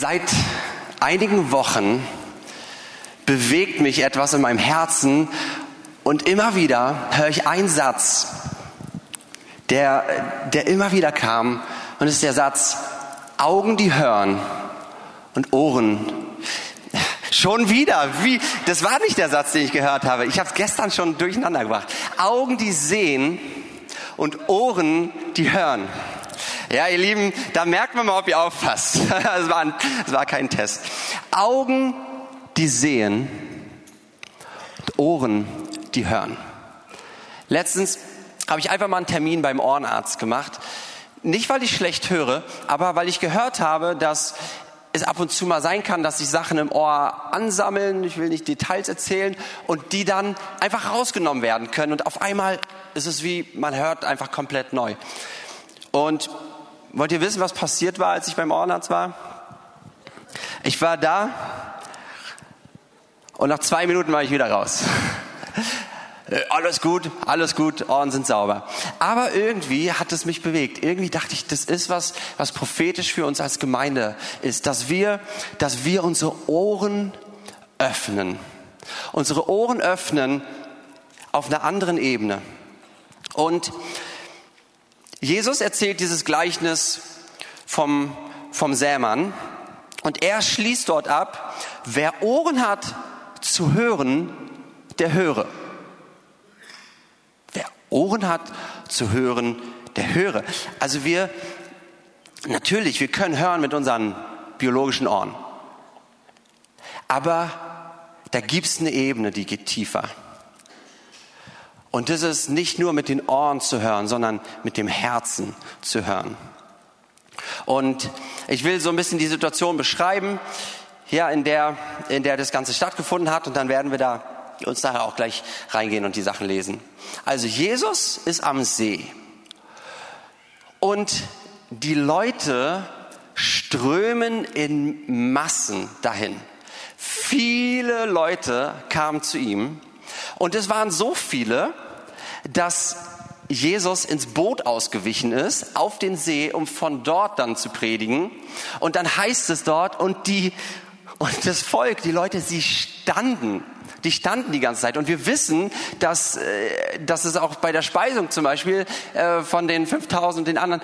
Seit einigen Wochen bewegt mich etwas in meinem Herzen und immer wieder höre ich einen Satz, der, der immer wieder kam und es ist der Satz, Augen, die hören und Ohren. Schon wieder, wie, das war nicht der Satz, den ich gehört habe. Ich habe es gestern schon durcheinander gebracht. Augen, die sehen und Ohren, die hören. Ja, ihr Lieben, da merkt man mal, ob ihr aufpasst. Es war, war kein Test. Augen, die sehen Ohren, die hören. Letztens habe ich einfach mal einen Termin beim Ohrenarzt gemacht. Nicht, weil ich schlecht höre, aber weil ich gehört habe, dass es ab und zu mal sein kann, dass sich Sachen im Ohr ansammeln, ich will nicht Details erzählen, und die dann einfach rausgenommen werden können. Und auf einmal ist es wie, man hört einfach komplett neu. Und wollt ihr wissen, was passiert war, als ich beim Ohrenarzt war? Ich war da und nach zwei Minuten war ich wieder raus. Alles gut, alles gut, Ohren sind sauber. Aber irgendwie hat es mich bewegt. Irgendwie dachte ich, das ist was, was prophetisch für uns als Gemeinde ist, dass wir, dass wir unsere Ohren öffnen. Unsere Ohren öffnen auf einer anderen Ebene. Und Jesus erzählt dieses Gleichnis vom, vom Sämann und er schließt dort ab, wer Ohren hat zu hören, der höre. Ohren hat zu hören, der höre. Also wir, natürlich, wir können hören mit unseren biologischen Ohren. Aber da gibt es eine Ebene, die geht tiefer. Und das ist nicht nur mit den Ohren zu hören, sondern mit dem Herzen zu hören. Und ich will so ein bisschen die Situation beschreiben, ja, in der, in der das Ganze stattgefunden hat. Und dann werden wir da uns nachher auch gleich reingehen und die Sachen lesen. Also Jesus ist am See und die Leute strömen in Massen dahin. Viele Leute kamen zu ihm und es waren so viele, dass Jesus ins Boot ausgewichen ist, auf den See, um von dort dann zu predigen. Und dann heißt es dort, und die, und das Volk, die Leute, sie standen die standen die ganze Zeit. Und wir wissen, dass, äh, dass es auch bei der Speisung zum Beispiel äh, von den 5000 und den anderen,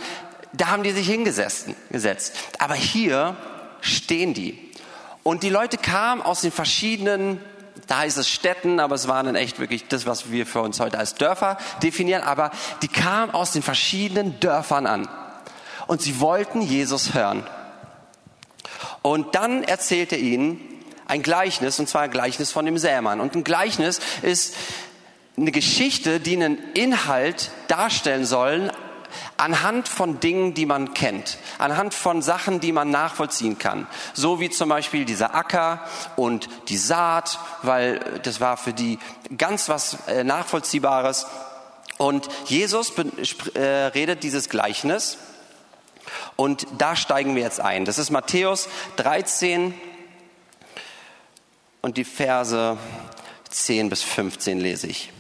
da haben die sich hingesetzt. Gesetzt. Aber hier stehen die. Und die Leute kamen aus den verschiedenen da heißt es Städten, aber es waren dann echt wirklich das, was wir für uns heute als Dörfer definieren. Aber die kamen aus den verschiedenen Dörfern an. Und sie wollten Jesus hören. Und dann erzählt er ihnen, ein Gleichnis, und zwar ein Gleichnis von dem Sämann. Und ein Gleichnis ist eine Geschichte, die einen Inhalt darstellen sollen anhand von Dingen, die man kennt, anhand von Sachen, die man nachvollziehen kann. So wie zum Beispiel dieser Acker und die Saat, weil das war für die ganz was äh, Nachvollziehbares. Und Jesus äh, redet dieses Gleichnis und da steigen wir jetzt ein. Das ist Matthäus 13, und die Verse 10 bis 15 lese ich.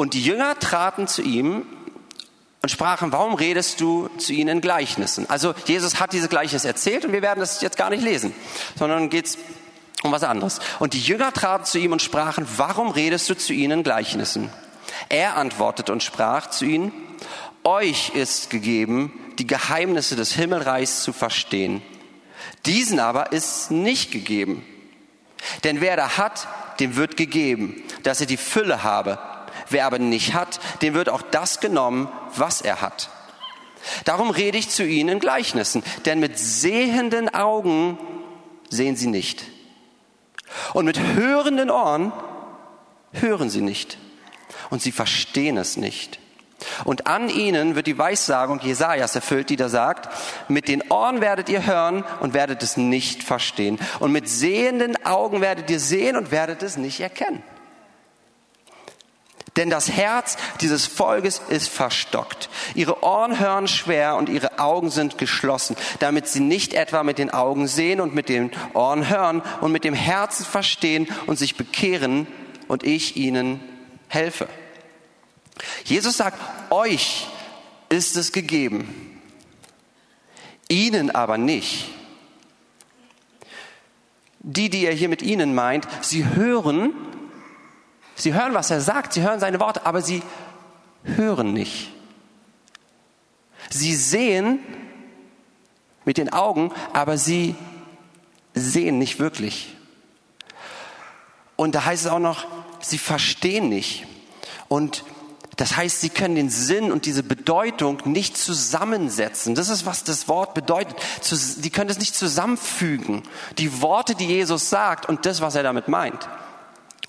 Und die Jünger traten zu ihm und sprachen, warum redest du zu ihnen in Gleichnissen? Also Jesus hat dieses Gleichnis erzählt und wir werden das jetzt gar nicht lesen, sondern geht es um was anderes. Und die Jünger traten zu ihm und sprachen, warum redest du zu ihnen in Gleichnissen? Er antwortete und sprach zu ihnen, euch ist gegeben, die Geheimnisse des Himmelreichs zu verstehen. Diesen aber ist nicht gegeben. Denn wer da hat, dem wird gegeben, dass er die Fülle habe. Wer aber nicht hat, dem wird auch das genommen, was er hat. Darum rede ich zu ihnen in Gleichnissen, denn mit sehenden Augen sehen sie nicht. Und mit hörenden Ohren hören sie nicht. Und sie verstehen es nicht. Und an ihnen wird die Weissagung Jesajas erfüllt, die da sagt, mit den Ohren werdet ihr hören und werdet es nicht verstehen. Und mit sehenden Augen werdet ihr sehen und werdet es nicht erkennen. Denn das Herz dieses Volkes ist verstockt. Ihre Ohren hören schwer und ihre Augen sind geschlossen, damit sie nicht etwa mit den Augen sehen und mit den Ohren hören und mit dem Herzen verstehen und sich bekehren und ich ihnen helfe. Jesus sagt, euch ist es gegeben, ihnen aber nicht. Die, die er hier mit ihnen meint, sie hören, sie hören, was er sagt, sie hören seine Worte, aber sie hören nicht. Sie sehen mit den Augen, aber sie sehen nicht wirklich. Und da heißt es auch noch, sie verstehen nicht. Und das heißt, sie können den Sinn und diese Bedeutung nicht zusammensetzen. Das ist, was das Wort bedeutet. Sie können es nicht zusammenfügen. Die Worte, die Jesus sagt und das, was er damit meint.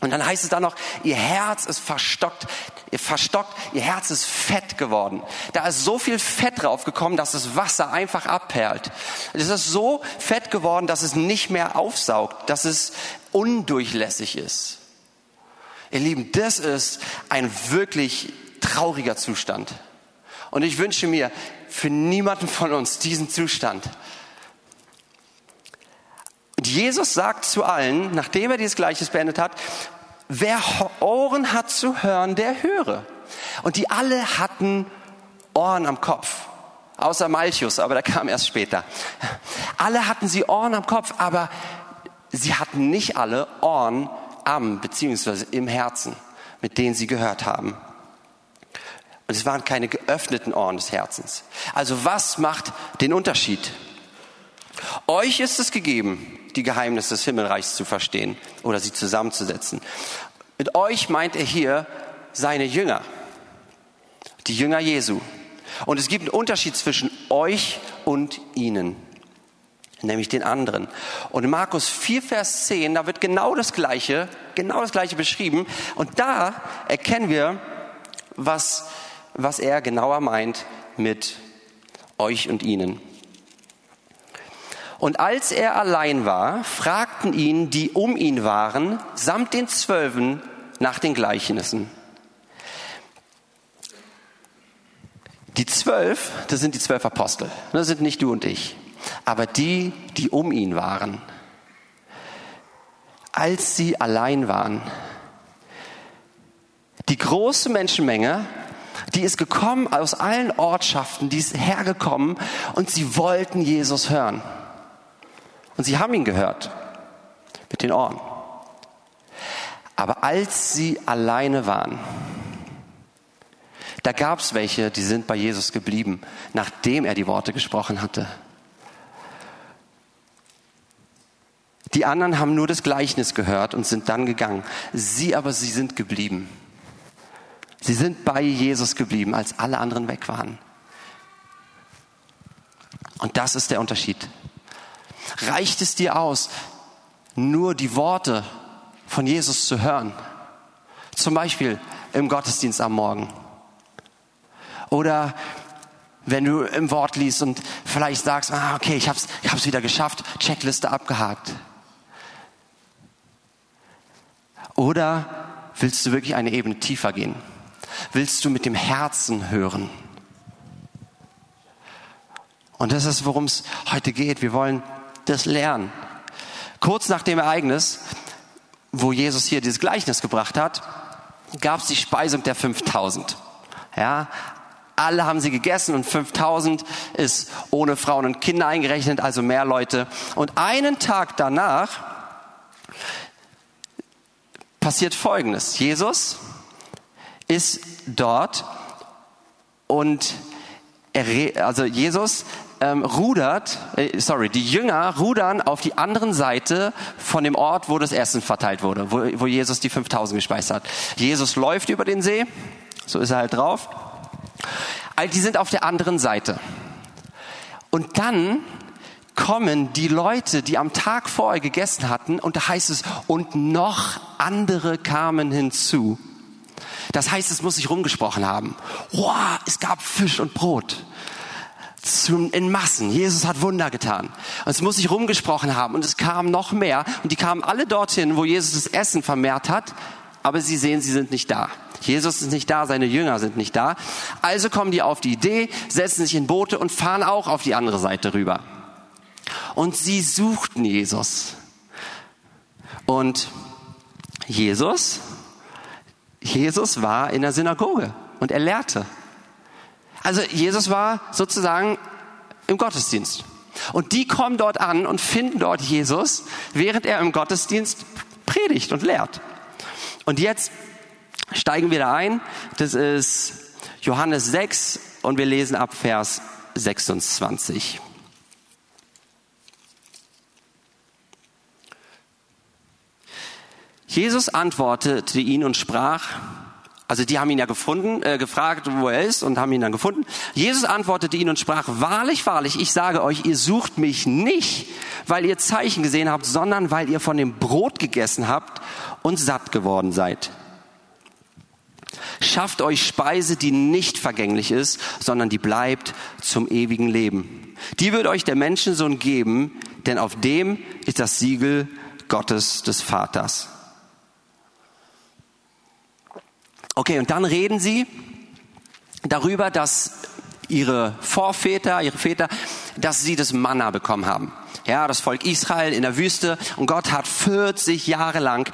Und dann heißt es da noch, ihr Herz ist verstockt, ihr verstockt, ihr Herz ist fett geworden. Da ist so viel Fett draufgekommen, dass das Wasser einfach abperlt. Es ist so fett geworden, dass es nicht mehr aufsaugt, dass es undurchlässig ist. Ihr Lieben, das ist ein wirklich trauriger Zustand. Und ich wünsche mir für niemanden von uns diesen Zustand. Und Jesus sagt zu allen, nachdem er dieses Gleiches beendet hat, wer Ohren hat zu hören, der höre. Und die alle hatten Ohren am Kopf. Außer Malchus, aber der kam erst später. Alle hatten sie Ohren am Kopf, aber sie hatten nicht alle Ohren am, beziehungsweise im Herzen, mit denen sie gehört haben. Und es waren keine geöffneten Ohren des Herzens. Also was macht den Unterschied? Euch ist es gegeben, die Geheimnisse des Himmelreichs zu verstehen oder sie zusammenzusetzen. Mit euch meint er hier seine Jünger, die Jünger Jesu. Und es gibt einen Unterschied zwischen euch und ihnen, nämlich den anderen. Und in Markus 4, Vers 10, da wird genau das Gleiche, genau das Gleiche beschrieben. Und da erkennen wir, was, was er genauer meint mit euch und ihnen. Und als er allein war, fragten ihn, die um ihn waren, samt den Zwölfen nach den Gleichnissen. Die zwölf, das sind die zwölf Apostel. Das sind nicht du und ich. Aber die, die um ihn waren. Als sie allein waren. Die große Menschenmenge, die ist gekommen aus allen Ortschaften, die ist hergekommen und sie wollten Jesus hören. Und sie haben ihn gehört mit den Ohren. Aber als sie alleine waren, da gab es welche, die sind bei Jesus geblieben, nachdem er die Worte gesprochen hatte. Die anderen haben nur das Gleichnis gehört und sind dann gegangen. Sie aber, sie sind geblieben. Sie sind bei Jesus geblieben, als alle anderen weg waren. Und das ist der Unterschied. Reicht es dir aus, nur die Worte von Jesus zu hören? Zum Beispiel im Gottesdienst am Morgen. Oder wenn du im Wort liest und vielleicht sagst, ah, okay, ich hab's, ich hab's wieder geschafft, Checkliste abgehakt. Oder willst du wirklich eine Ebene tiefer gehen? Willst du mit dem Herzen hören? Und das ist, worum es heute geht. Wir wollen das Lernen. Kurz nach dem Ereignis, wo Jesus hier dieses Gleichnis gebracht hat, gab es die Speisung der 5000. Ja, alle haben sie gegessen und 5000 ist ohne Frauen und Kinder eingerechnet, also mehr Leute. Und einen Tag danach passiert Folgendes. Jesus ist dort und er, also Jesus ähm, rudert, äh, sorry, die Jünger rudern auf die anderen Seite von dem Ort, wo das Essen verteilt wurde, wo, wo Jesus die 5000 gespeist hat. Jesus läuft über den See, so ist er halt drauf. Also die sind auf der anderen Seite. Und dann kommen die Leute, die am Tag vorher gegessen hatten, und da heißt es, und noch andere kamen hinzu. Das heißt, es muss sich rumgesprochen haben. Wow, es gab Fisch und Brot in Massen. Jesus hat Wunder getan. Und es muss sich rumgesprochen haben und es kam noch mehr und die kamen alle dorthin, wo Jesus das Essen vermehrt hat, aber sie sehen, sie sind nicht da. Jesus ist nicht da, seine Jünger sind nicht da. Also kommen die auf die Idee, setzen sich in Boote und fahren auch auf die andere Seite rüber. Und sie suchten Jesus. Und Jesus, Jesus war in der Synagoge und er lehrte. Also Jesus war sozusagen im Gottesdienst. Und die kommen dort an und finden dort Jesus, während er im Gottesdienst predigt und lehrt. Und jetzt steigen wir da ein. Das ist Johannes 6 und wir lesen ab Vers 26. Jesus antwortete ihn und sprach, also die haben ihn ja gefunden, äh, gefragt, wo er ist und haben ihn dann gefunden. Jesus antwortete ihn und sprach, wahrlich, wahrlich, ich sage euch, ihr sucht mich nicht, weil ihr Zeichen gesehen habt, sondern weil ihr von dem Brot gegessen habt und satt geworden seid. Schafft euch Speise, die nicht vergänglich ist, sondern die bleibt zum ewigen Leben. Die wird euch der Menschensohn geben, denn auf dem ist das Siegel Gottes des Vaters. Okay, und dann reden sie darüber, dass ihre Vorväter, ihre Väter, dass sie das Manna bekommen haben. Ja, das Volk Israel in der Wüste und Gott hat 40 Jahre lang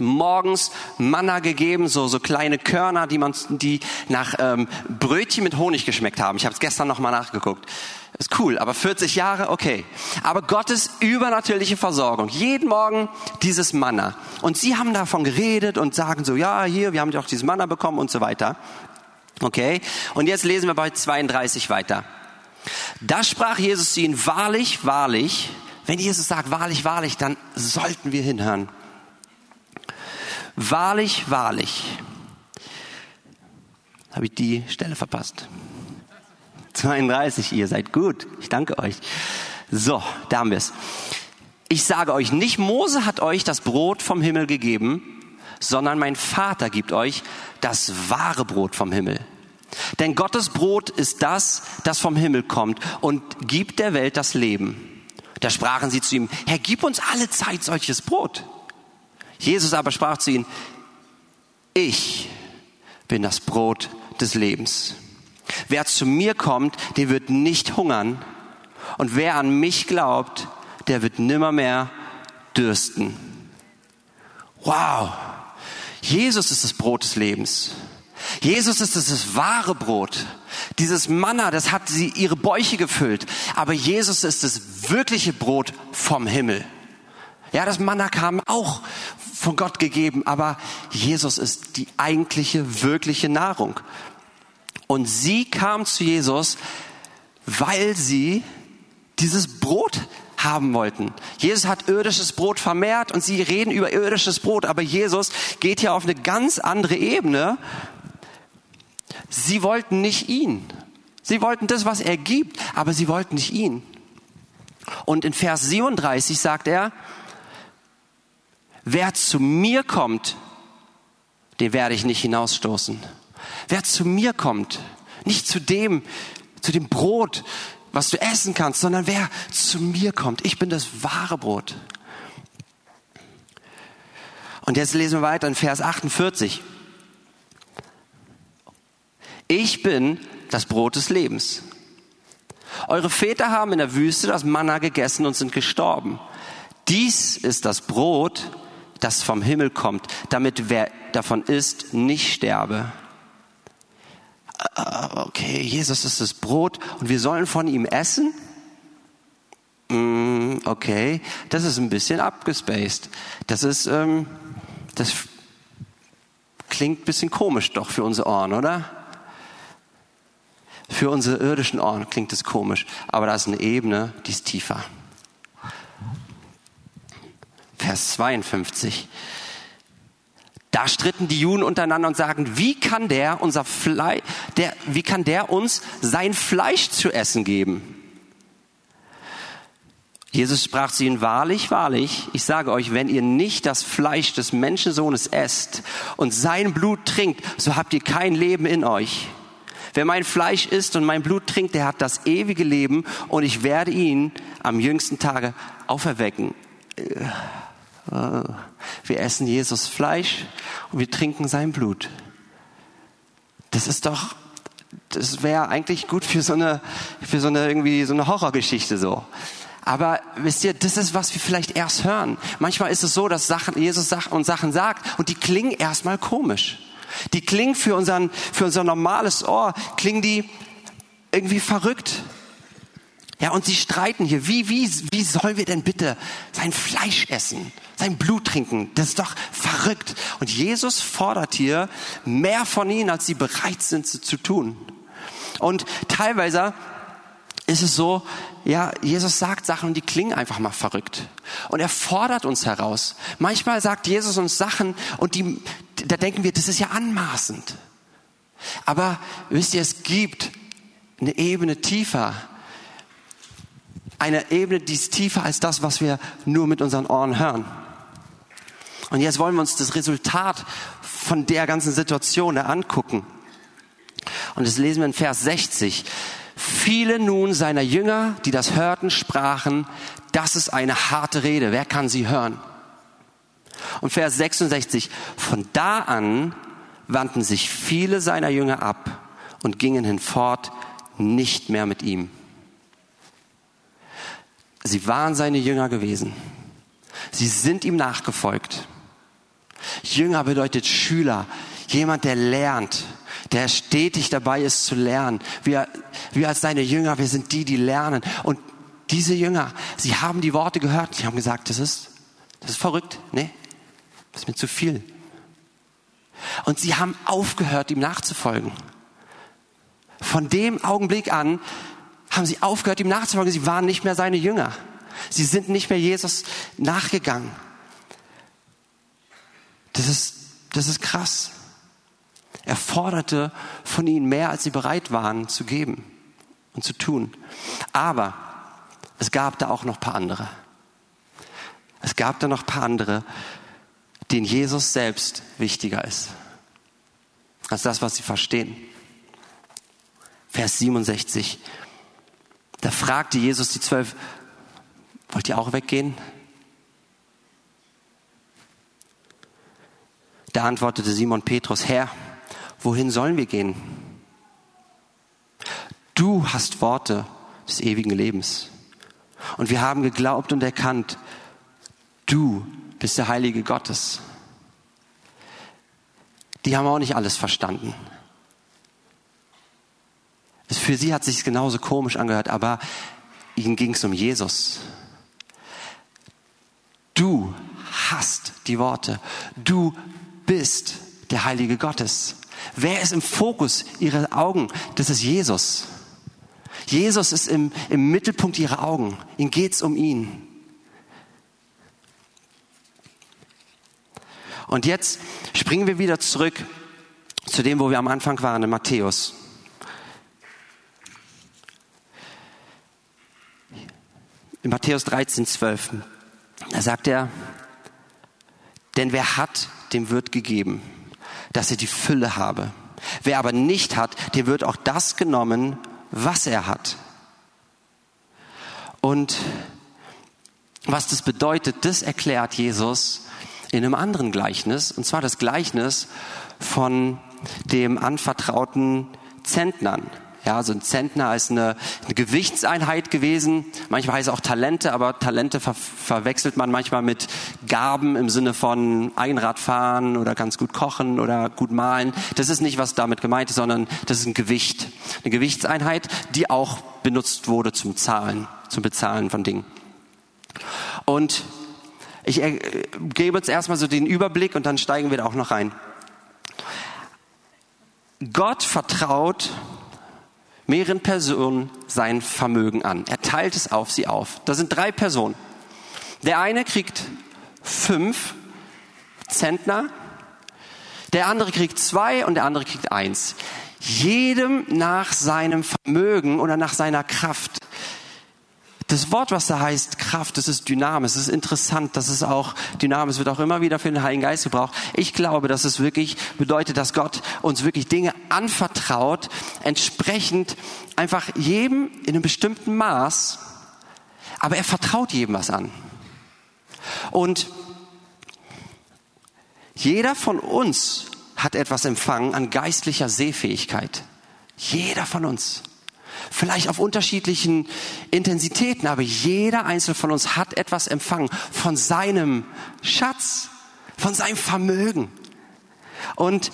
morgens Manna gegeben, so so kleine Körner, die man die nach ähm, Brötchen mit Honig geschmeckt haben. Ich habe es gestern noch mal nachgeguckt. Ist cool, aber 40 Jahre, okay. Aber Gottes übernatürliche Versorgung. Jeden Morgen dieses Manna. Und sie haben davon geredet und sagen so, ja, hier, wir haben doch dieses Manna bekommen und so weiter. Okay. Und jetzt lesen wir bei 32 weiter. Da sprach Jesus zu ihnen, wahrlich, wahrlich. Wenn Jesus sagt, wahrlich, wahrlich, dann sollten wir hinhören. Wahrlich, wahrlich. Habe ich die Stelle verpasst? 32, ihr seid gut. Ich danke euch. So, da haben wir es. Ich sage euch, nicht Mose hat euch das Brot vom Himmel gegeben, sondern mein Vater gibt euch das wahre Brot vom Himmel. Denn Gottes Brot ist das, das vom Himmel kommt und gibt der Welt das Leben. Da sprachen sie zu ihm, Herr, gib uns alle Zeit solches Brot. Jesus aber sprach zu ihnen, ich bin das Brot des Lebens. Wer zu mir kommt, der wird nicht hungern. Und wer an mich glaubt, der wird nimmermehr dürsten. Wow. Jesus ist das Brot des Lebens. Jesus ist das wahre Brot. Dieses Manna, das hat sie ihre Bäuche gefüllt. Aber Jesus ist das wirkliche Brot vom Himmel. Ja, das Manna kam auch von Gott gegeben, aber Jesus ist die eigentliche, wirkliche Nahrung. Und sie kam zu Jesus, weil sie dieses Brot haben wollten. Jesus hat irdisches Brot vermehrt und sie reden über irdisches Brot, aber Jesus geht hier auf eine ganz andere Ebene. Sie wollten nicht ihn. Sie wollten das, was er gibt, aber sie wollten nicht ihn. Und in Vers 37 sagt er, wer zu mir kommt, den werde ich nicht hinausstoßen. Wer zu mir kommt, nicht zu dem, zu dem Brot, was du essen kannst, sondern wer zu mir kommt. Ich bin das wahre Brot. Und jetzt lesen wir weiter in Vers 48. Ich bin das Brot des Lebens. Eure Väter haben in der Wüste das Manna gegessen und sind gestorben. Dies ist das Brot, das vom Himmel kommt, damit wer davon isst, nicht sterbe. Ah, okay, Jesus ist das Brot und wir sollen von ihm essen? Mm, okay, das ist ein bisschen abgespaced. Das ist, ähm, das klingt ein bisschen komisch doch für unsere Ohren, oder? Für unsere irdischen Ohren klingt es komisch, aber da ist eine Ebene, die ist tiefer. Vers 52. Da stritten die Juden untereinander und sagen, wie kann der unser Fleisch, der, wie kann der uns sein Fleisch zu essen geben? Jesus sprach zu ihnen, wahrlich, wahrlich, ich sage euch, wenn ihr nicht das Fleisch des Menschensohnes esst und sein Blut trinkt, so habt ihr kein Leben in euch. Wer mein Fleisch isst und mein Blut trinkt, der hat das ewige Leben und ich werde ihn am jüngsten Tage auferwecken. Wir essen Jesus Fleisch und wir trinken sein Blut. Das ist doch, das wäre eigentlich gut für so eine, für so eine irgendwie so eine Horrorgeschichte so. Aber wisst ihr, das ist, was wir vielleicht erst hören. Manchmal ist es so, dass Sachen, Jesus sagt und Sachen sagt und die klingen erstmal komisch. Die klingen für, unseren, für unser normales Ohr, klingen die irgendwie verrückt. Ja, und sie streiten hier. Wie, wie, wie sollen wir denn bitte sein Fleisch essen, sein Blut trinken? Das ist doch verrückt. Und Jesus fordert hier mehr von ihnen, als sie bereit sind zu, tun. Und teilweise ist es so, ja, Jesus sagt Sachen und die klingen einfach mal verrückt. Und er fordert uns heraus. Manchmal sagt Jesus uns Sachen und die, da denken wir, das ist ja anmaßend. Aber wisst ihr, es gibt eine Ebene tiefer. Eine Ebene, die ist tiefer als das, was wir nur mit unseren Ohren hören. Und jetzt wollen wir uns das Resultat von der ganzen Situation angucken. Und das lesen wir in Vers 60. Viele nun seiner Jünger, die das hörten, sprachen, das ist eine harte Rede, wer kann sie hören? Und Vers 66, von da an wandten sich viele seiner Jünger ab und gingen hinfort nicht mehr mit ihm. Sie waren seine Jünger gewesen. Sie sind ihm nachgefolgt. Jünger bedeutet Schüler, jemand, der lernt, der stetig dabei ist zu lernen. Wir, wir als seine Jünger, wir sind die, die lernen. Und diese Jünger, sie haben die Worte gehört, sie haben gesagt, das ist, das ist verrückt, nee, das ist mir zu viel. Und sie haben aufgehört, ihm nachzufolgen. Von dem Augenblick an haben sie aufgehört, ihm nachzufolgen. Sie waren nicht mehr seine Jünger. Sie sind nicht mehr Jesus nachgegangen. Das ist, das ist krass. Er forderte von ihnen mehr, als sie bereit waren zu geben und zu tun. Aber es gab da auch noch ein paar andere. Es gab da noch ein paar andere, denen Jesus selbst wichtiger ist als das, was sie verstehen. Vers 67. Da fragte Jesus die zwölf, wollt ihr auch weggehen? Da antwortete Simon Petrus, Herr, wohin sollen wir gehen? Du hast Worte des ewigen Lebens. Und wir haben geglaubt und erkannt, du bist der Heilige Gottes. Die haben auch nicht alles verstanden. Für sie hat es sich genauso komisch angehört, aber ihnen ging es um Jesus. Du hast die Worte. Du bist der Heilige Gottes. Wer ist im Fokus ihrer Augen? Das ist Jesus. Jesus ist im, im Mittelpunkt ihrer Augen. Ihnen geht es um ihn. Und jetzt springen wir wieder zurück zu dem, wo wir am Anfang waren, in Matthäus. In Matthäus 13, 12. Da sagt er, denn wer hat, dem wird gegeben, dass er die Fülle habe. Wer aber nicht hat, dem wird auch das genommen, was er hat. Und was das bedeutet, das erklärt Jesus in einem anderen Gleichnis, und zwar das Gleichnis von dem anvertrauten Zentnern. Ja, also ein Zentner ist eine, eine Gewichtseinheit gewesen. Manchmal heißt es auch Talente, aber Talente ver verwechselt man manchmal mit Gaben im Sinne von Einradfahren oder ganz gut kochen oder gut malen. Das ist nicht, was damit gemeint ist, sondern das ist ein Gewicht. Eine Gewichtseinheit, die auch benutzt wurde zum Zahlen, zum Bezahlen von Dingen. Und ich äh, gebe jetzt erstmal so den Überblick und dann steigen wir da auch noch rein. Gott vertraut mehreren Personen sein Vermögen an. Er teilt es auf sie auf. Da sind drei Personen. Der eine kriegt fünf Zentner, der andere kriegt zwei und der andere kriegt eins. Jedem nach seinem Vermögen oder nach seiner Kraft. Das Wort, was da heißt Kraft, das ist Dynamis, das ist interessant, das ist auch Dynamis, wird auch immer wieder für den Heiligen Geist gebraucht. Ich glaube, dass es wirklich bedeutet, dass Gott uns wirklich Dinge anvertraut, entsprechend einfach jedem in einem bestimmten Maß, aber er vertraut jedem was an. Und jeder von uns hat etwas empfangen an geistlicher Sehfähigkeit. Jeder von uns. Vielleicht auf unterschiedlichen Intensitäten, aber jeder einzelne von uns hat etwas empfangen von seinem Schatz, von seinem Vermögen. Und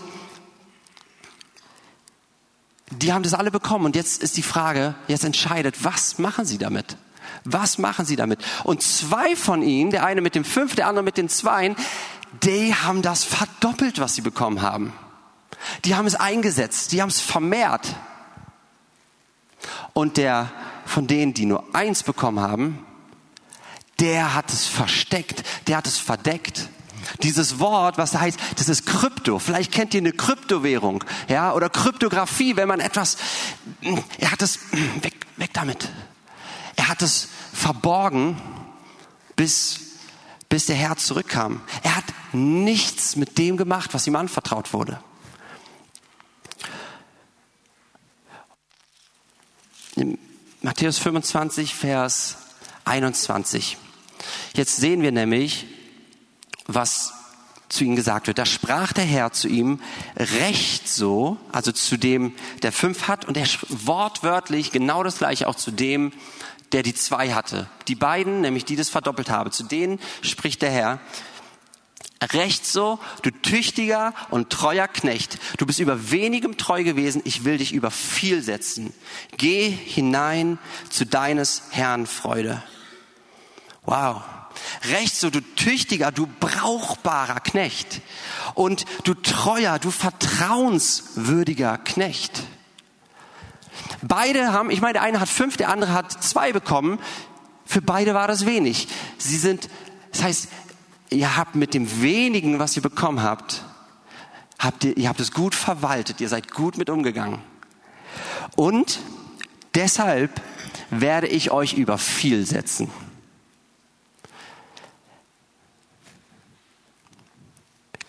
die haben das alle bekommen und jetzt ist die Frage, jetzt entscheidet, was machen sie damit? Was machen sie damit? Und zwei von ihnen, der eine mit dem fünf, der andere mit den zweien, die haben das verdoppelt, was sie bekommen haben. Die haben es eingesetzt, die haben es vermehrt. Und der von denen, die nur eins bekommen haben, der hat es versteckt, der hat es verdeckt. Dieses Wort, was da heißt, das ist Krypto. Vielleicht kennt ihr eine Kryptowährung, ja, oder Kryptographie, wenn man etwas, er hat es, weg, weg damit. Er hat es verborgen, bis, bis der Herr zurückkam. Er hat nichts mit dem gemacht, was ihm anvertraut wurde. Matthäus 25, Vers 21. Jetzt sehen wir nämlich, was zu ihm gesagt wird. Da sprach der Herr zu ihm, recht so, also zu dem, der fünf hat, und er wortwörtlich genau das gleiche auch zu dem, der die zwei hatte. Die beiden, nämlich die das verdoppelt habe, zu denen spricht der Herr, recht so, du tüchtiger und treuer Knecht, du bist über wenigem treu gewesen, ich will dich über viel setzen. Geh hinein zu deines Herrn Freude. Wow. Recht so, du tüchtiger, du brauchbarer Knecht und du treuer, du vertrauenswürdiger Knecht. Beide haben, ich meine, der eine hat fünf, der andere hat zwei bekommen. Für beide war das wenig. Sie sind, das heißt, ihr habt mit dem wenigen, was ihr bekommen habt, habt ihr, ihr habt es gut verwaltet, ihr seid gut mit umgegangen. Und deshalb werde ich euch über viel setzen.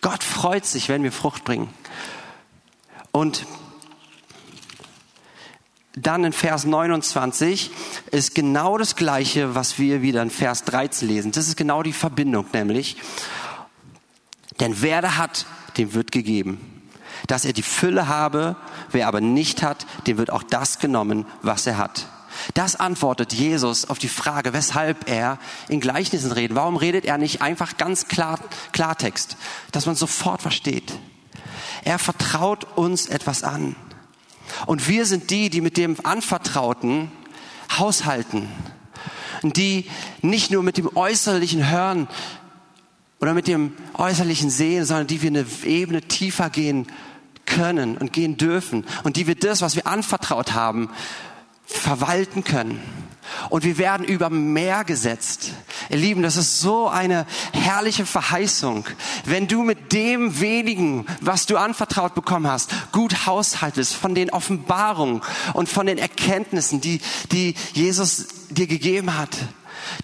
Gott freut sich, wenn wir Frucht bringen. Und dann in Vers 29 ist genau das Gleiche, was wir wieder in Vers 13 lesen. Das ist genau die Verbindung, nämlich, denn wer da hat, dem wird gegeben. Dass er die Fülle habe, wer aber nicht hat, dem wird auch das genommen, was er hat. Das antwortet Jesus auf die Frage, weshalb er in Gleichnissen redet. Warum redet er nicht einfach ganz klar, Klartext, dass man sofort versteht? Er vertraut uns etwas an. Und wir sind die, die mit dem Anvertrauten haushalten. Die nicht nur mit dem äußerlichen Hören oder mit dem äußerlichen Sehen, sondern die wir eine Ebene tiefer gehen können und gehen dürfen. Und die wir das, was wir anvertraut haben, verwalten können. Und wir werden über Meer gesetzt. Ihr Lieben, das ist so eine herrliche Verheißung. Wenn du mit dem wenigen, was du anvertraut bekommen hast, gut haushaltest von den Offenbarungen und von den Erkenntnissen, die, die Jesus dir gegeben hat,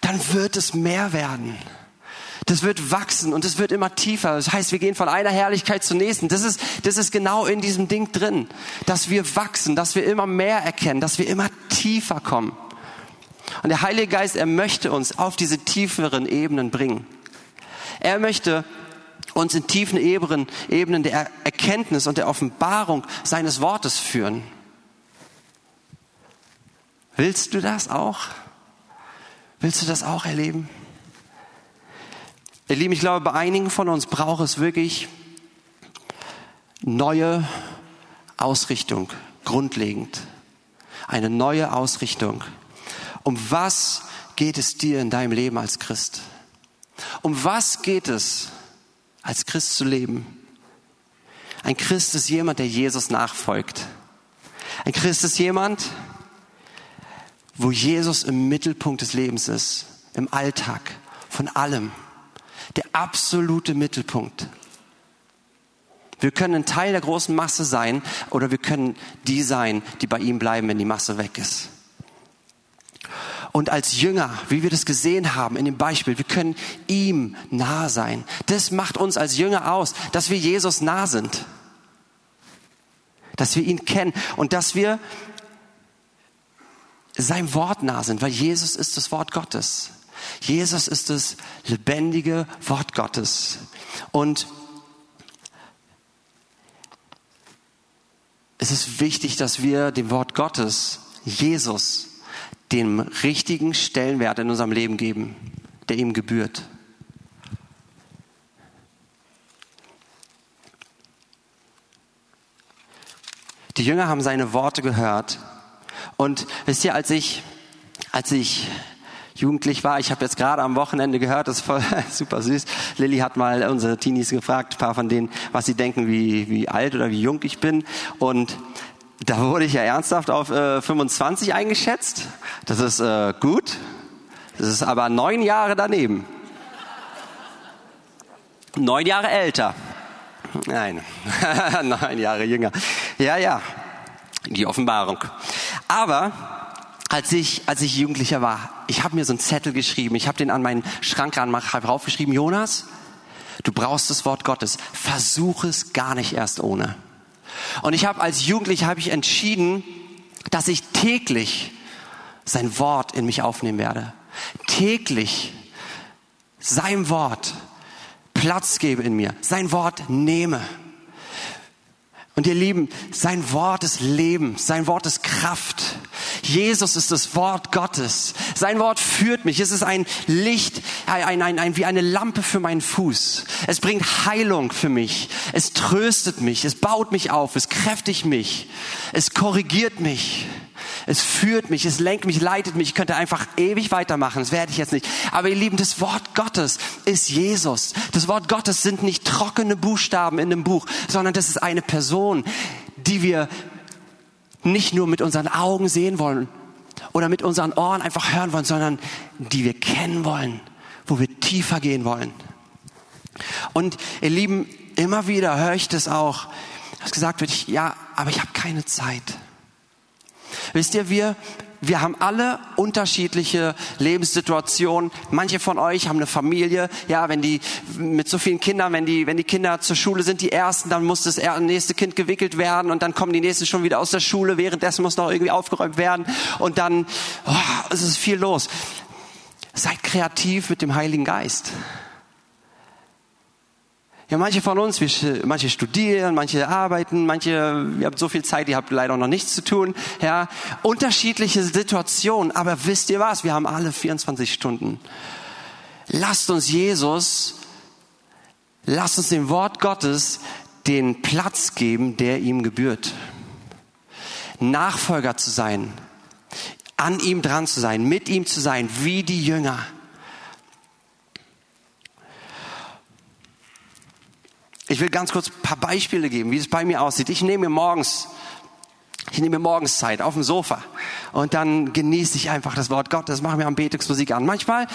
dann wird es mehr werden. Das wird wachsen und es wird immer tiefer. Das heißt, wir gehen von einer Herrlichkeit zur nächsten. Das ist, das ist genau in diesem Ding drin, dass wir wachsen, dass wir immer mehr erkennen, dass wir immer tiefer kommen. Und der Heilige Geist, er möchte uns auf diese tieferen Ebenen bringen. Er möchte uns in tiefen Ebenen, Ebenen der Erkenntnis und der Offenbarung seines Wortes führen. Willst du das auch? Willst du das auch erleben? Ihr Lieben, ich glaube, bei einigen von uns braucht es wirklich neue Ausrichtung, grundlegend. Eine neue Ausrichtung. Um was geht es dir in deinem Leben als Christ? Um was geht es, als Christ zu leben? Ein Christ ist jemand, der Jesus nachfolgt. Ein Christ ist jemand, wo Jesus im Mittelpunkt des Lebens ist, im Alltag, von allem der absolute Mittelpunkt. Wir können ein Teil der großen Masse sein oder wir können die sein, die bei ihm bleiben, wenn die Masse weg ist. Und als Jünger, wie wir das gesehen haben in dem Beispiel, wir können ihm nah sein. Das macht uns als Jünger aus, dass wir Jesus nah sind. Dass wir ihn kennen und dass wir sein Wort nah sind, weil Jesus ist das Wort Gottes. Jesus ist das lebendige Wort Gottes. Und es ist wichtig, dass wir dem Wort Gottes, Jesus, den richtigen Stellenwert in unserem Leben geben, der ihm gebührt. Die Jünger haben seine Worte gehört. Und wisst ihr, als ich, als ich jugendlich war, ich habe jetzt gerade am Wochenende gehört, das ist voll super süß. Lilly hat mal unsere Teenies gefragt, ein paar von denen, was sie denken, wie, wie alt oder wie jung ich bin. Und da wurde ich ja ernsthaft auf äh, 25 eingeschätzt. Das ist äh, gut. Das ist aber neun Jahre daneben. Neun Jahre älter. Nein, neun Jahre jünger. Ja, ja, die Offenbarung. Aber als ich, als ich Jugendlicher war, ich habe mir so einen Zettel geschrieben, ich habe den an meinen Schrank ran draufgeschrieben, Jonas, du brauchst das Wort Gottes, versuch es gar nicht erst ohne. Und ich habe als Jugendlicher habe ich entschieden, dass ich täglich sein Wort in mich aufnehmen werde. Täglich sein Wort Platz gebe in mir, sein Wort nehme. Und ihr Lieben, sein Wort ist Leben, sein Wort ist Kraft. Jesus ist das Wort Gottes. Sein Wort führt mich. Es ist ein Licht, ein, ein, ein, wie eine Lampe für meinen Fuß. Es bringt Heilung für mich. Es tröstet mich. Es baut mich auf. Es kräftigt mich. Es korrigiert mich. Es führt mich, es lenkt mich, leitet mich. Ich könnte einfach ewig weitermachen. Das werde ich jetzt nicht. Aber ihr Lieben, das Wort Gottes ist Jesus. Das Wort Gottes sind nicht trockene Buchstaben in einem Buch, sondern das ist eine Person, die wir nicht nur mit unseren Augen sehen wollen oder mit unseren Ohren einfach hören wollen, sondern die wir kennen wollen, wo wir tiefer gehen wollen. Und ihr Lieben, immer wieder höre ich das auch, dass gesagt wird, ja, aber ich habe keine Zeit. Wisst ihr, wir, wir haben alle unterschiedliche Lebenssituationen. Manche von euch haben eine Familie. Ja, wenn die mit so vielen Kindern, wenn die, wenn die Kinder zur Schule sind, die ersten, dann muss das nächste Kind gewickelt werden und dann kommen die nächsten schon wieder aus der Schule. Währenddessen muss noch irgendwie aufgeräumt werden und dann oh, es ist viel los. Seid kreativ mit dem Heiligen Geist. Ja, manche von uns, wir, manche studieren, manche arbeiten, manche, ihr habt so viel Zeit, ihr habt leider noch nichts zu tun. Ja, unterschiedliche Situationen. Aber wisst ihr was? Wir haben alle 24 Stunden. Lasst uns Jesus, lasst uns dem Wort Gottes den Platz geben, der ihm gebührt. Nachfolger zu sein, an ihm dran zu sein, mit ihm zu sein, wie die Jünger. Ich will ganz kurz ein paar Beispiele geben, wie es bei mir aussieht. Ich nehme mir morgens, ich nehme mir morgens Zeit auf dem Sofa und dann genieße ich einfach das Wort Gottes, mache mir am Betungsmusik an. Manchmal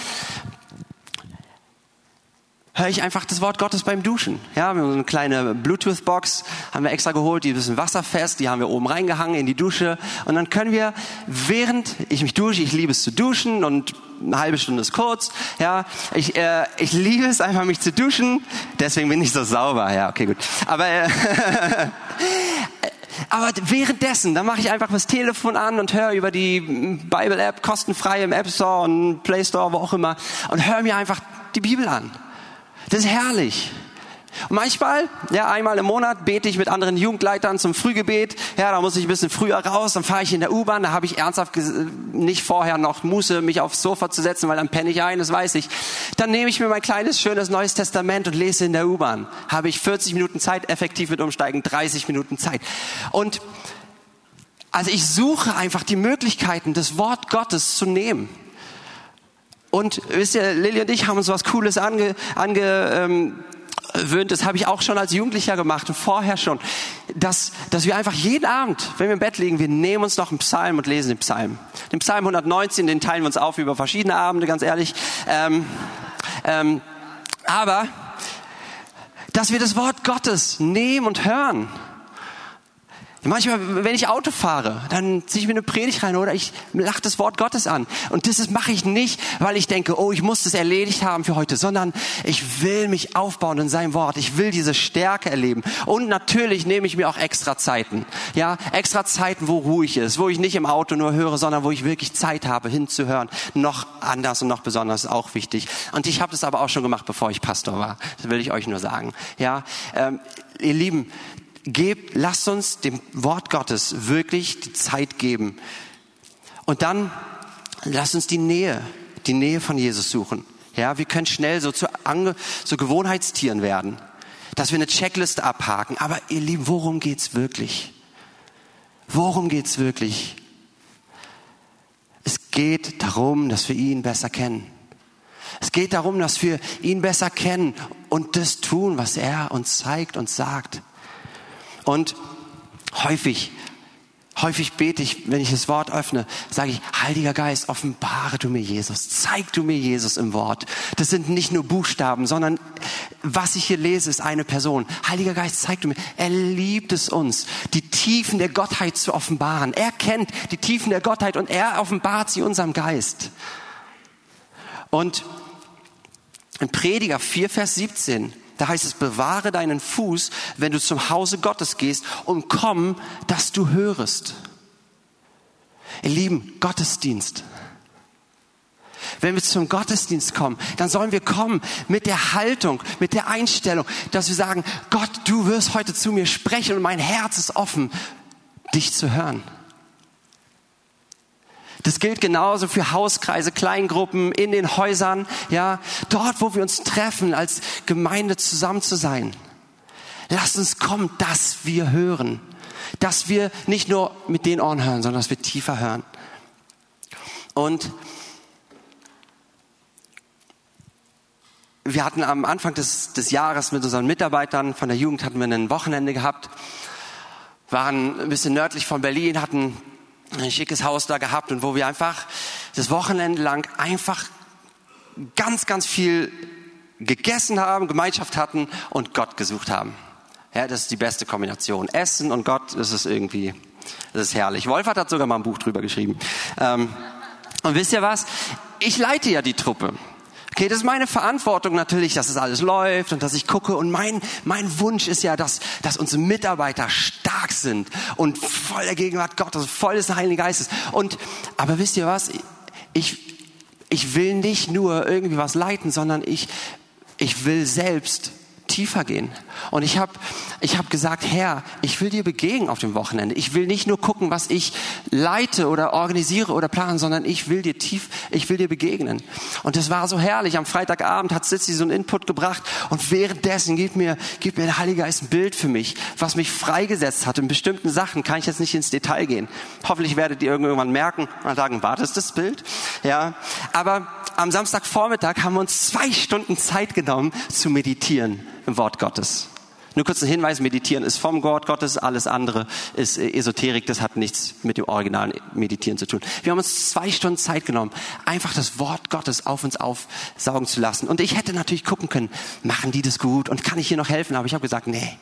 höre ich einfach das Wort Gottes beim Duschen. Ja, wir haben so eine kleine Bluetooth-Box, haben wir extra geholt, die ist ein bisschen wasserfest, die haben wir oben reingehangen in die Dusche. Und dann können wir, während ich mich dusche, ich liebe es zu duschen und eine halbe Stunde ist kurz, ja, ich, äh, ich liebe es einfach, mich zu duschen, deswegen bin ich so sauber, ja, okay, gut. Aber, äh, Aber währenddessen, dann mache ich einfach das Telefon an und höre über die Bible-App kostenfrei im App Store und Play Store, wo auch immer, und höre mir einfach die Bibel an. Das ist herrlich. Und manchmal, ja, einmal im Monat bete ich mit anderen Jugendleitern zum Frühgebet. Ja, da muss ich ein bisschen früher raus, dann fahre ich in der U-Bahn, da habe ich ernsthaft nicht vorher noch Muße, mich aufs Sofa zu setzen, weil dann penne ich ein, das weiß ich. Dann nehme ich mir mein kleines, schönes Neues Testament und lese in der U-Bahn. Habe ich 40 Minuten Zeit, effektiv mit Umsteigen 30 Minuten Zeit. Und also ich suche einfach die Möglichkeiten, das Wort Gottes zu nehmen. Und wisst ihr, Lilly und ich haben uns was Cooles ange, ange ähm, gewöhnt, das habe ich auch schon als Jugendlicher gemacht und vorher schon, dass, dass wir einfach jeden Abend, wenn wir im Bett liegen, wir nehmen uns noch einen Psalm und lesen den Psalm. Den Psalm 119, den teilen wir uns auf über verschiedene Abende, ganz ehrlich. Ähm, ähm, aber, dass wir das Wort Gottes nehmen und hören. Manchmal, wenn ich Auto fahre, dann ziehe ich mir eine Predigt rein oder ich lache das Wort Gottes an. Und das mache ich nicht, weil ich denke, oh, ich muss das erledigt haben für heute, sondern ich will mich aufbauen in seinem Wort. Ich will diese Stärke erleben. Und natürlich nehme ich mir auch extra Zeiten. Ja, extra Zeiten, wo ruhig ist, wo ich nicht im Auto nur höre, sondern wo ich wirklich Zeit habe, hinzuhören. Noch anders und noch besonders auch wichtig. Und ich habe das aber auch schon gemacht, bevor ich Pastor war. Das will ich euch nur sagen. Ja, ähm, ihr Lieben, gebt, lasst uns dem Wort Gottes wirklich die Zeit geben. Und dann lasst uns die Nähe, die Nähe von Jesus suchen. Ja, wir können schnell so zu, Ange zu Gewohnheitstieren werden, dass wir eine Checkliste abhaken. Aber ihr Lieben, worum geht's wirklich? Worum geht's wirklich? Es geht darum, dass wir ihn besser kennen. Es geht darum, dass wir ihn besser kennen und das tun, was er uns zeigt und sagt. Und häufig Häufig bete ich, wenn ich das Wort öffne, sage ich, Heiliger Geist, offenbare du mir Jesus, zeig du mir Jesus im Wort. Das sind nicht nur Buchstaben, sondern was ich hier lese, ist eine Person. Heiliger Geist, zeig du mir. Er liebt es uns, die Tiefen der Gottheit zu offenbaren. Er kennt die Tiefen der Gottheit und er offenbart sie unserem Geist. Und in Prediger 4, Vers 17 da heißt es, bewahre deinen Fuß, wenn du zum Hause Gottes gehst und komm, dass du hörest. Ihr Lieben, Gottesdienst. Wenn wir zum Gottesdienst kommen, dann sollen wir kommen mit der Haltung, mit der Einstellung, dass wir sagen, Gott, du wirst heute zu mir sprechen und mein Herz ist offen, dich zu hören. Das gilt genauso für Hauskreise, Kleingruppen, in den Häusern, ja, dort, wo wir uns treffen, als Gemeinde zusammen zu sein. Lasst uns kommen, dass wir hören. Dass wir nicht nur mit den Ohren hören, sondern dass wir tiefer hören. Und wir hatten am Anfang des, des Jahres mit unseren Mitarbeitern von der Jugend hatten wir ein Wochenende gehabt, waren ein bisschen nördlich von Berlin, hatten ein schickes Haus da gehabt und wo wir einfach das Wochenende lang einfach ganz, ganz viel gegessen haben, Gemeinschaft hatten und Gott gesucht haben. Ja, das ist die beste Kombination. Essen und Gott, das ist irgendwie, das ist herrlich. Wolfert hat sogar mal ein Buch drüber geschrieben. Ähm, und wisst ihr was? Ich leite ja die Truppe. Okay, das ist meine Verantwortung natürlich, dass es alles läuft und dass ich gucke. Und mein, mein Wunsch ist ja, dass, dass unsere Mitarbeiter stark sind und voll der Gegenwart Gottes, voll des Heiligen Geistes. Und, aber wisst ihr was? Ich, ich will nicht nur irgendwie was leiten, sondern ich, ich will selbst tiefer gehen. Und ich habe ich hab gesagt, Herr, ich will dir begegnen auf dem Wochenende. Ich will nicht nur gucken, was ich leite oder organisiere oder plane, sondern ich will dir tief, ich will dir begegnen. Und das war so herrlich. Am Freitagabend hat Sitzi so einen Input gebracht und währenddessen gibt mir, gibt mir der Heilige Geist ein Bild für mich, was mich freigesetzt hat. In bestimmten Sachen kann ich jetzt nicht ins Detail gehen. Hoffentlich werdet ihr irgendwann merken und sagen, war das das Bild? Ja. Aber am Samstagvormittag haben wir uns zwei Stunden Zeit genommen zu meditieren im Wort Gottes. Nur kurz ein Hinweis, meditieren ist vom Wort Gottes, alles andere ist Esoterik, das hat nichts mit dem originalen Meditieren zu tun. Wir haben uns zwei Stunden Zeit genommen, einfach das Wort Gottes auf uns aufsaugen zu lassen. Und ich hätte natürlich gucken können, machen die das gut und kann ich hier noch helfen? Aber ich habe gesagt, nee,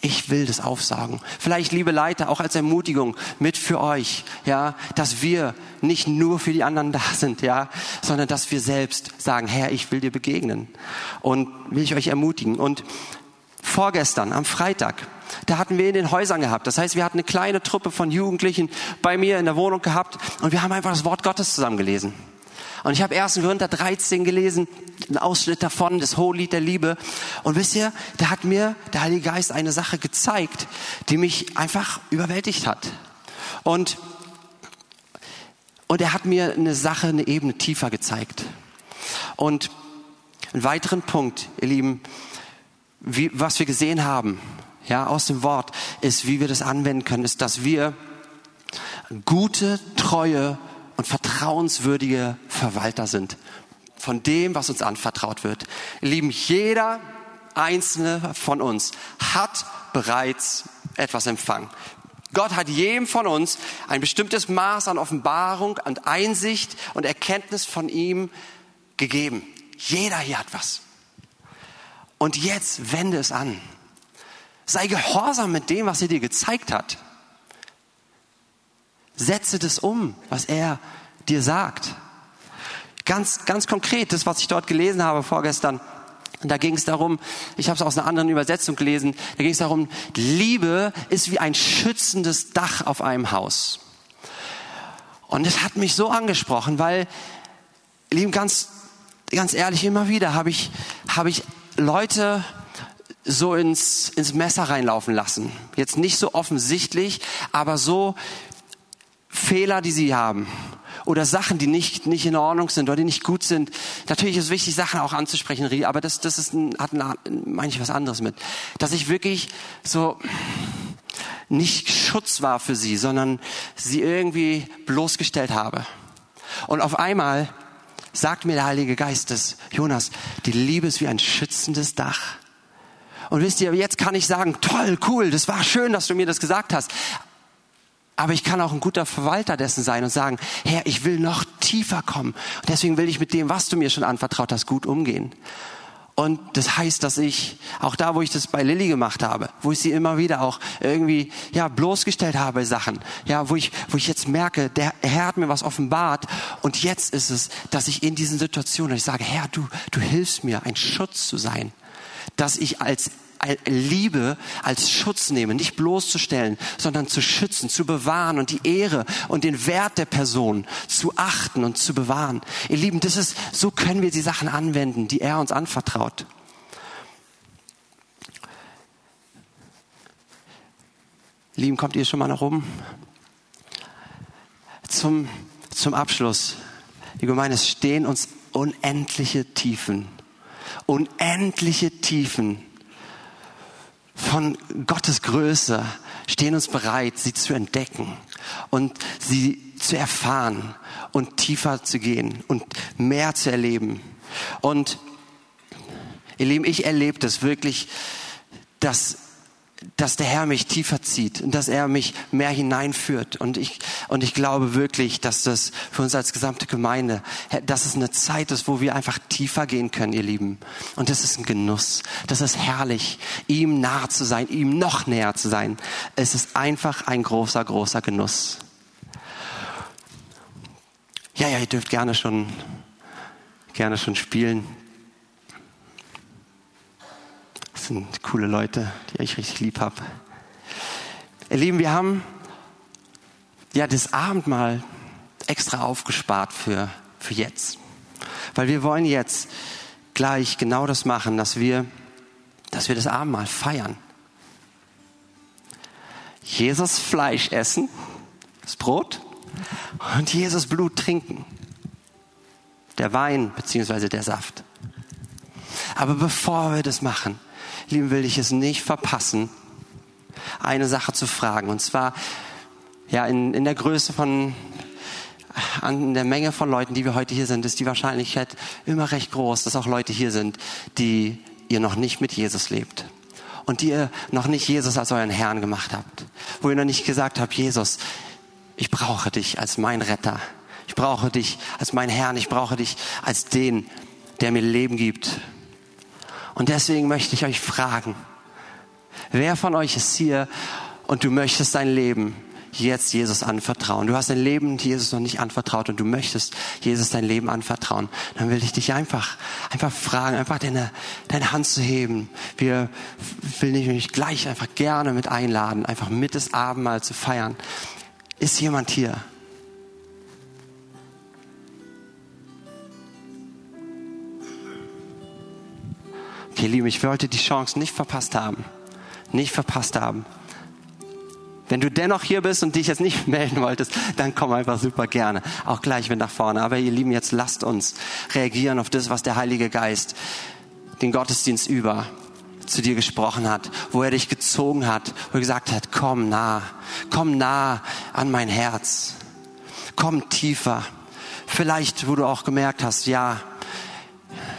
ich will das aufsagen. Vielleicht, liebe Leiter, auch als Ermutigung mit für euch, ja, dass wir nicht nur für die anderen da sind, ja, sondern dass wir selbst sagen, Herr, ich will dir begegnen und will ich euch ermutigen. Und vorgestern, am Freitag, da hatten wir in den Häusern gehabt. Das heißt, wir hatten eine kleine Truppe von Jugendlichen bei mir in der Wohnung gehabt und wir haben einfach das Wort Gottes zusammen gelesen. Und ich habe 1. Korinther 13 gelesen, einen Ausschnitt davon, das Hohelied der Liebe. Und wisst ihr, da hat mir der Heilige Geist eine Sache gezeigt, die mich einfach überwältigt hat. Und, und er hat mir eine Sache, eine Ebene tiefer gezeigt. Und einen weiteren Punkt, ihr Lieben, wie, was wir gesehen haben, ja, aus dem Wort, ist, wie wir das anwenden können, ist, dass wir gute, treue und vertrauenswürdige Verwalter sind von dem, was uns anvertraut wird. Lieben, jeder einzelne von uns hat bereits etwas empfangen. Gott hat jedem von uns ein bestimmtes Maß an Offenbarung, an Einsicht und Erkenntnis von ihm gegeben. Jeder hier hat was. Und jetzt wende es an. Sei gehorsam mit dem, was er dir gezeigt hat. Setze das um, was er dir sagt. Ganz, ganz konkret, das, was ich dort gelesen habe vorgestern, da ging es darum, ich habe es aus einer anderen Übersetzung gelesen, da ging es darum, Liebe ist wie ein schützendes Dach auf einem Haus. Und es hat mich so angesprochen, weil, lieben, ganz, ganz ehrlich, immer wieder habe ich, habe ich Leute so ins, ins Messer reinlaufen lassen. Jetzt nicht so offensichtlich, aber so Fehler, die sie haben oder Sachen, die nicht, nicht in Ordnung sind oder die nicht gut sind. Natürlich ist es wichtig, Sachen auch anzusprechen, aber das, das ist ein, hat ein, meine ich was anderes mit. Dass ich wirklich so nicht Schutz war für sie, sondern sie irgendwie bloßgestellt habe. Und auf einmal sagt mir der Heilige Geist, dass Jonas, die Liebe ist wie ein schützendes Dach. Und wisst ihr, jetzt kann ich sagen, toll, cool, das war schön, dass du mir das gesagt hast. Aber ich kann auch ein guter Verwalter dessen sein und sagen, Herr, ich will noch tiefer kommen. Und deswegen will ich mit dem, was du mir schon anvertraut hast, gut umgehen. Und das heißt, dass ich, auch da, wo ich das bei Lilly gemacht habe, wo ich sie immer wieder auch irgendwie, ja, bloßgestellt habe Sachen, ja, wo ich, wo ich jetzt merke, der Herr hat mir was offenbart. Und jetzt ist es, dass ich in diesen Situationen, ich sage, Herr, du, du hilfst mir, ein Schutz zu sein, dass ich als Liebe als Schutz nehmen, nicht bloßzustellen, sondern zu schützen, zu bewahren und die Ehre und den Wert der Person zu achten und zu bewahren. Ihr Lieben, das ist, so können wir die Sachen anwenden, die er uns anvertraut. Lieben, kommt ihr schon mal nach oben? Zum, zum Abschluss. Die Gemeinde, es stehen uns unendliche Tiefen. Unendliche Tiefen von Gottes Größe stehen uns bereit, sie zu entdecken und sie zu erfahren und tiefer zu gehen und mehr zu erleben. Und ihr Lieben, ich erlebe das wirklich, dass dass der Herr mich tiefer zieht und dass er mich mehr hineinführt. Und ich, und ich glaube wirklich, dass das für uns als gesamte Gemeinde, dass es eine Zeit ist, wo wir einfach tiefer gehen können, ihr Lieben. Und das ist ein Genuss. Das ist herrlich, ihm nahe zu sein, ihm noch näher zu sein. Es ist einfach ein großer, großer Genuss. Ja, ja, ihr dürft gerne schon, gerne schon spielen. Das sind coole Leute, die ich richtig lieb habe. Ihr Lieben, wir haben ja das Abendmahl extra aufgespart für, für jetzt. Weil wir wollen jetzt gleich genau das machen, dass wir, dass wir das Abendmahl feiern. Jesus Fleisch essen, das Brot, und Jesus Blut trinken. Der Wein beziehungsweise der Saft. Aber bevor wir das machen, lieben, will ich es nicht verpassen, eine Sache zu fragen. Und zwar, ja, in, in der Größe von, an der Menge von Leuten, die wir heute hier sind, ist die Wahrscheinlichkeit immer recht groß, dass auch Leute hier sind, die ihr noch nicht mit Jesus lebt. Und die ihr noch nicht Jesus als euren Herrn gemacht habt. Wo ihr noch nicht gesagt habt, Jesus, ich brauche dich als mein Retter. Ich brauche dich als mein Herrn. Ich brauche dich als den, der mir Leben gibt. Und deswegen möchte ich euch fragen, wer von euch ist hier und du möchtest dein Leben jetzt Jesus anvertrauen. Du hast dein Leben Jesus noch nicht anvertraut und du möchtest Jesus dein Leben anvertrauen. Dann will ich dich einfach, einfach fragen, einfach deine, deine Hand zu heben. Wir will ich mich gleich einfach gerne mit einladen, einfach mit das Abendmahl zu feiern. Ist jemand hier? Okay, Liebe, ich wollte die Chance nicht verpasst haben. Nicht verpasst haben. Wenn du dennoch hier bist und dich jetzt nicht melden wolltest, dann komm einfach super gerne. Auch gleich mit nach vorne. Aber ihr Lieben, jetzt lasst uns reagieren auf das, was der Heilige Geist den Gottesdienst über zu dir gesprochen hat, wo er dich gezogen hat, wo er gesagt hat, komm nah, komm nah an mein Herz, komm tiefer. Vielleicht, wo du auch gemerkt hast, ja,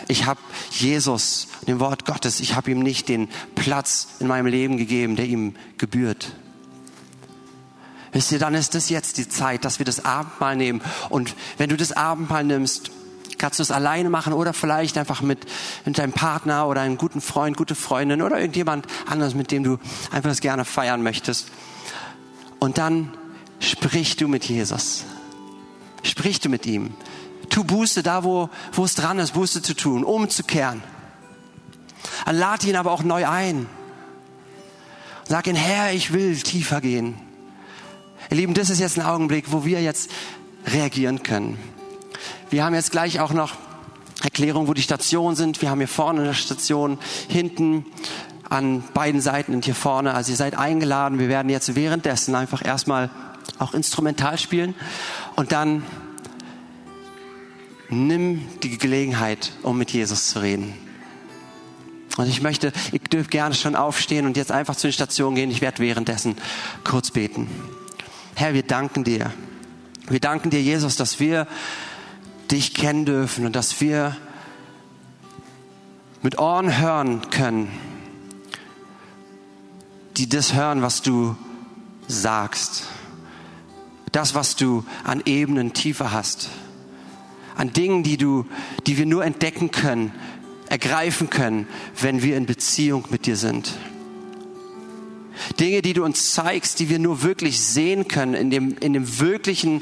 ich habe Jesus, dem Wort Gottes, ich habe ihm nicht den Platz in meinem Leben gegeben, der ihm gebührt. Wisst ihr, dann ist es jetzt die Zeit, dass wir das Abendmahl nehmen. Und wenn du das Abendmahl nimmst, kannst du es alleine machen oder vielleicht einfach mit, mit deinem Partner oder einem guten Freund, gute Freundin oder irgendjemand anderes, mit dem du einfach das gerne feiern möchtest. Und dann sprich du mit Jesus. Sprich du mit ihm. Tu Buße da, wo, wo es dran ist, Buße zu tun, umzukehren. Lad ihn aber auch neu ein. Sag ihn, Herr, ich will tiefer gehen. Ihr Lieben, das ist jetzt ein Augenblick, wo wir jetzt reagieren können. Wir haben jetzt gleich auch noch Erklärung, wo die Stationen sind. Wir haben hier vorne eine Station, hinten an beiden Seiten und hier vorne. Also ihr seid eingeladen. Wir werden jetzt währenddessen einfach erstmal auch instrumental spielen und dann nimm die Gelegenheit, um mit Jesus zu reden. Und ich möchte, ihr dürft gerne schon aufstehen und jetzt einfach zu den Stationen gehen. Ich werde währenddessen kurz beten. Herr, wir danken dir. Wir danken dir, Jesus, dass wir dich kennen dürfen und dass wir mit Ohren hören können, die das hören, was du sagst. Das, was du an Ebenen tiefer hast. An Dingen, die du, die wir nur entdecken können, ergreifen können, wenn wir in Beziehung mit dir sind. Dinge, die du uns zeigst, die wir nur wirklich sehen können, in dem, in dem wirklichen,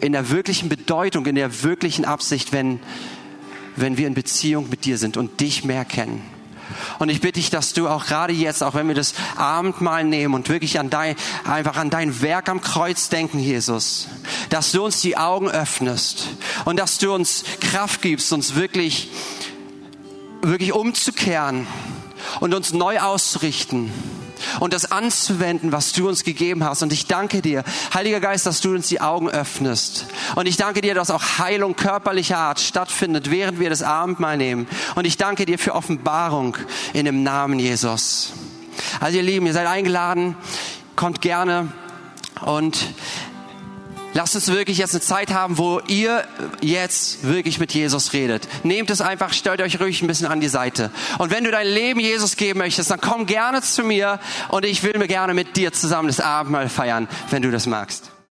in der wirklichen Bedeutung, in der wirklichen Absicht, wenn, wenn wir in Beziehung mit dir sind und dich mehr kennen. Und ich bitte dich, dass du auch gerade jetzt, auch wenn wir das Abendmahl nehmen und wirklich an dein, einfach an dein Werk am Kreuz denken, Jesus, dass du uns die Augen öffnest und dass du uns Kraft gibst, uns wirklich, wirklich umzukehren und uns neu auszurichten und das anzuwenden, was du uns gegeben hast. Und ich danke dir, Heiliger Geist, dass du uns die Augen öffnest. Und ich danke dir, dass auch Heilung körperlicher Art stattfindet, während wir das Abendmahl nehmen. Und ich danke dir für Offenbarung in dem Namen Jesus. Also ihr Lieben, ihr seid eingeladen, kommt gerne und Lasst uns wirklich jetzt eine Zeit haben, wo ihr jetzt wirklich mit Jesus redet. Nehmt es einfach, stellt euch ruhig ein bisschen an die Seite. Und wenn du dein Leben Jesus geben möchtest, dann komm gerne zu mir und ich will mir gerne mit dir zusammen das Abendmahl feiern, wenn du das magst.